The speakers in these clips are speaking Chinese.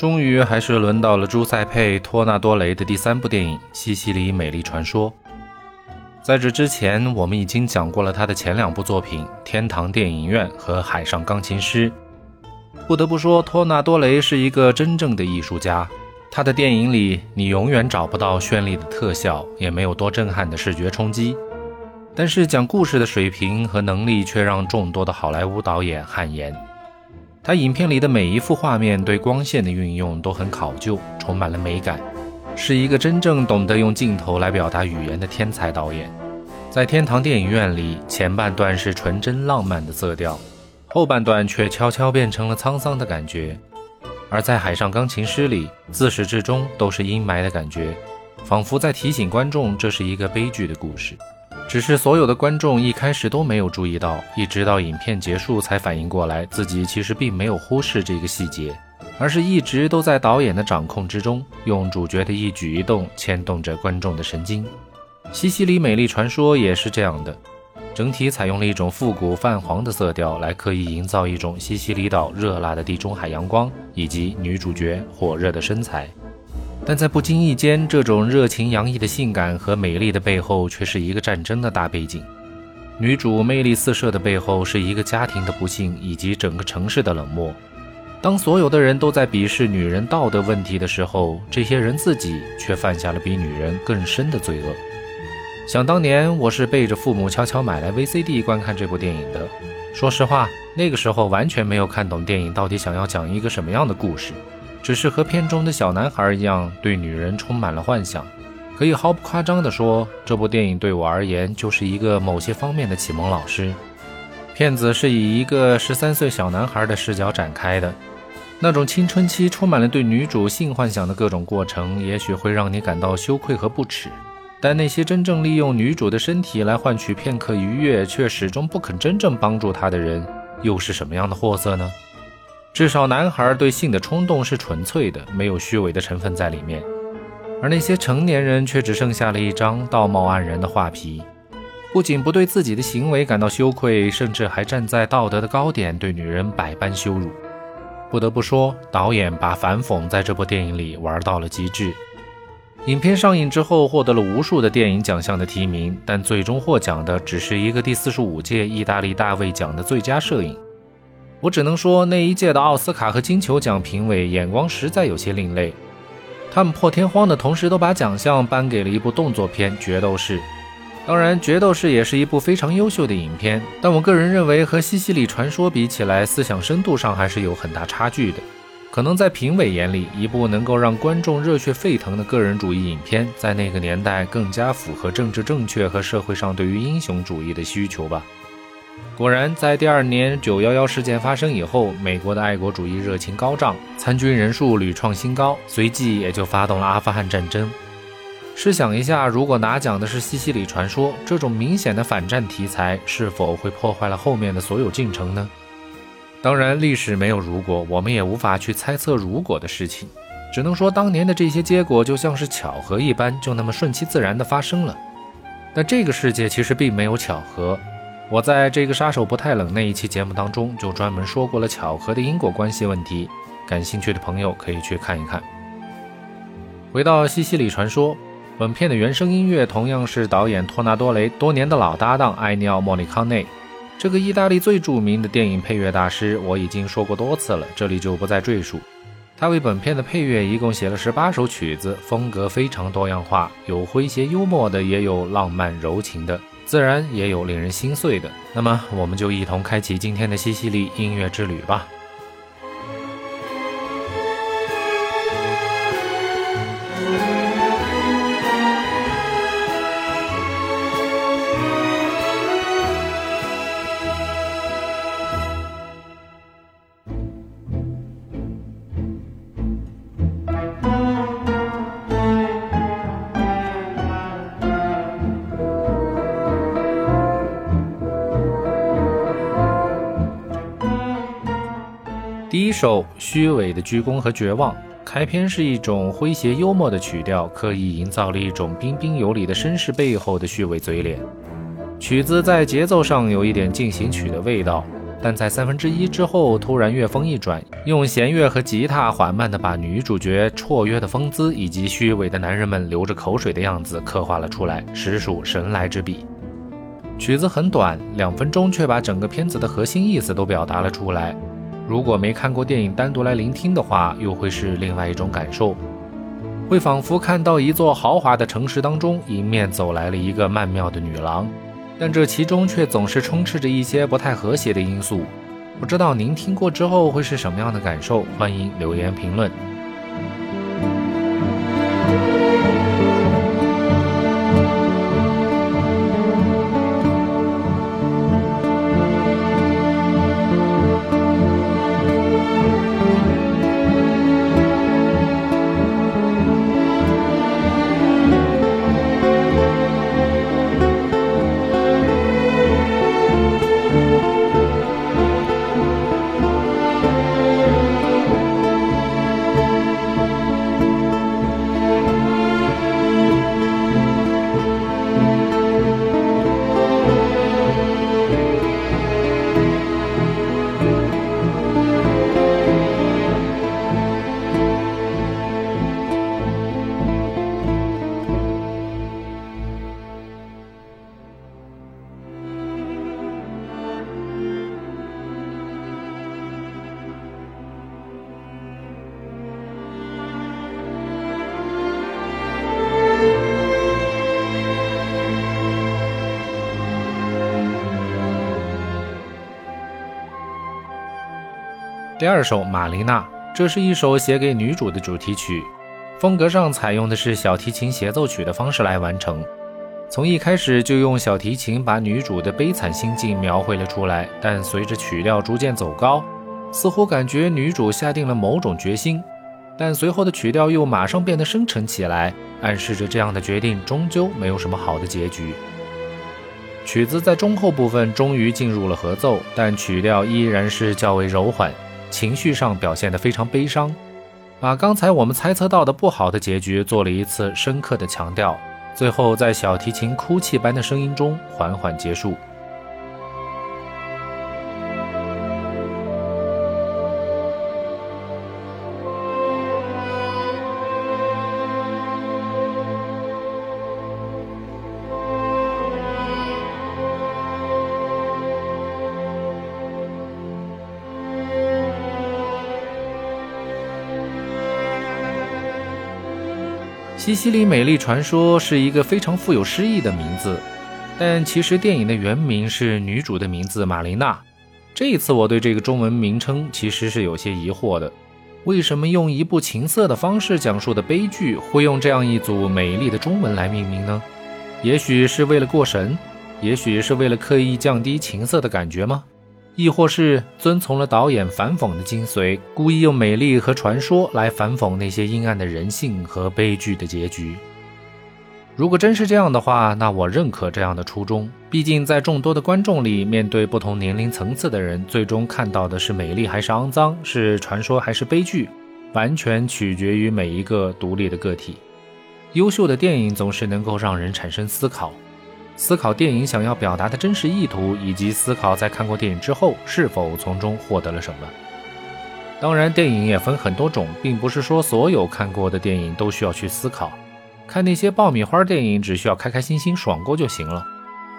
终于还是轮到了朱塞佩·托纳多雷的第三部电影《西西里美丽传说》。在这之前，我们已经讲过了他的前两部作品《天堂电影院》和《海上钢琴师》。不得不说，托纳多雷是一个真正的艺术家。他的电影里，你永远找不到绚丽的特效，也没有多震撼的视觉冲击，但是讲故事的水平和能力却让众多的好莱坞导演汗颜。他影片里的每一幅画面对光线的运用都很考究，充满了美感，是一个真正懂得用镜头来表达语言的天才导演。在天堂电影院里，前半段是纯真浪漫的色调，后半段却悄悄变成了沧桑的感觉；而在海上钢琴师里，自始至终都是阴霾的感觉，仿佛在提醒观众这是一个悲剧的故事。只是所有的观众一开始都没有注意到，一直到影片结束才反应过来，自己其实并没有忽视这个细节，而是一直都在导演的掌控之中，用主角的一举一动牵动着观众的神经。西西里美丽传说也是这样的，整体采用了一种复古泛黄的色调，来刻意营造一种西西里岛热辣的地中海阳光以及女主角火热的身材。但在不经意间，这种热情洋溢的性感和美丽的背后，却是一个战争的大背景。女主魅力四射的背后，是一个家庭的不幸以及整个城市的冷漠。当所有的人都在鄙视女人道德问题的时候，这些人自己却犯下了比女人更深的罪恶。想当年，我是背着父母悄悄买来 VCD 观看这部电影的。说实话，那个时候完全没有看懂电影到底想要讲一个什么样的故事。只是和片中的小男孩一样，对女人充满了幻想。可以毫不夸张地说，这部电影对我而言就是一个某些方面的启蒙老师。片子是以一个十三岁小男孩的视角展开的，那种青春期充满了对女主性幻想的各种过程，也许会让你感到羞愧和不耻。但那些真正利用女主的身体来换取片刻愉悦，却始终不肯真正帮助她的人，又是什么样的货色呢？至少，男孩对性的冲动是纯粹的，没有虚伪的成分在里面；而那些成年人却只剩下了一张道貌岸然的画皮，不仅不对自己的行为感到羞愧，甚至还站在道德的高点对女人百般羞辱。不得不说，导演把反讽在这部电影里玩到了极致。影片上映之后，获得了无数的电影奖项的提名，但最终获奖的只是一个第四十五届意大利大卫奖的最佳摄影。我只能说，那一届的奥斯卡和金球奖评委眼光实在有些另类。他们破天荒的同时都把奖项颁给了一部动作片《决斗士》。当然，《决斗士》也是一部非常优秀的影片，但我个人认为和《西西里传说》比起来，思想深度上还是有很大差距的。可能在评委眼里，一部能够让观众热血沸腾的个人主义影片，在那个年代更加符合政治正确和社会上对于英雄主义的需求吧。果然，在第二年九幺幺事件发生以后，美国的爱国主义热情高涨，参军人数屡创新高，随即也就发动了阿富汗战争。试想一下，如果拿奖的是《西西里传说》这种明显的反战题材，是否会破坏了后面的所有进程呢？当然，历史没有如果，我们也无法去猜测如果的事情，只能说当年的这些结果就像是巧合一般，就那么顺其自然地发生了。但这个世界其实并没有巧合。我在这个杀手不太冷那一期节目当中，就专门说过了巧合的因果关系问题，感兴趣的朋友可以去看一看。回到《西西里传说》，本片的原声音乐同样是导演托纳多雷多年的老搭档埃尼奥·莫里康内，这个意大利最著名的电影配乐大师，我已经说过多次了，这里就不再赘述。他为本片的配乐一共写了十八首曲子，风格非常多样化，有诙谐幽默的，也有浪漫柔情的。自然也有令人心碎的，那么我们就一同开启今天的西西里音乐之旅吧。第一首虚伪的鞠躬和绝望，开篇是一种诙谐幽默的曲调，刻意营造了一种彬彬有礼的绅士背后的虚伪嘴脸。曲子在节奏上有一点进行曲的味道，但在三分之一之后，突然乐风一转，用弦乐和吉他缓慢地把女主角绰约的风姿以及虚伪的男人们流着口水的样子刻画了出来，实属神来之笔。曲子很短，两分钟，却把整个片子的核心意思都表达了出来。如果没看过电影，单独来聆听的话，又会是另外一种感受，会仿佛看到一座豪华的城市当中，迎面走来了一个曼妙的女郎。但这其中却总是充斥着一些不太和谐的因素，不知道您听过之后会是什么样的感受？欢迎留言评论。第二首《玛丽娜》，这是一首写给女主的主题曲，风格上采用的是小提琴协奏曲的方式来完成。从一开始就用小提琴把女主的悲惨心境描绘了出来，但随着曲调逐渐走高，似乎感觉女主下定了某种决心，但随后的曲调又马上变得深沉起来，暗示着这样的决定终究没有什么好的结局。曲子在中后部分终于进入了合奏，但曲调依然是较为柔缓。情绪上表现得非常悲伤，把刚才我们猜测到的不好的结局做了一次深刻的强调，最后在小提琴哭泣般的声音中缓缓结束。西西里美丽传说是一个非常富有诗意的名字，但其实电影的原名是女主的名字玛琳娜。这一次我对这个中文名称其实是有些疑惑的，为什么用一部情色的方式讲述的悲剧会用这样一组美丽的中文来命名呢？也许是为了过神，也许是为了刻意降低情色的感觉吗？亦或是遵从了导演反讽的精髓，故意用美丽和传说来反讽那些阴暗的人性和悲剧的结局。如果真是这样的话，那我认可这样的初衷。毕竟，在众多的观众里，面对不同年龄层次的人，最终看到的是美丽还是肮脏，是传说还是悲剧，完全取决于每一个独立的个体。优秀的电影总是能够让人产生思考。思考电影想要表达的真实意图，以及思考在看过电影之后是否从中获得了什么。当然，电影也分很多种，并不是说所有看过的电影都需要去思考。看那些爆米花电影，只需要开开心心爽过就行了。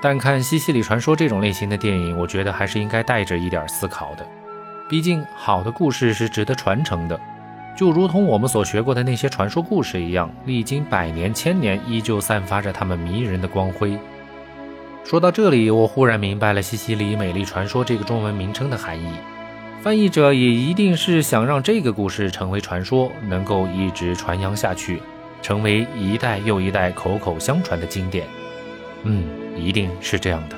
但看《西西里传说》这种类型的电影，我觉得还是应该带着一点思考的。毕竟，好的故事是值得传承的，就如同我们所学过的那些传说故事一样，历经百年千年，依旧散发着他们迷人的光辉。说到这里，我忽然明白了《西西里美丽传说》这个中文名称的含义。翻译者也一定是想让这个故事成为传说，能够一直传扬下去，成为一代又一代口口相传的经典。嗯，一定是这样的。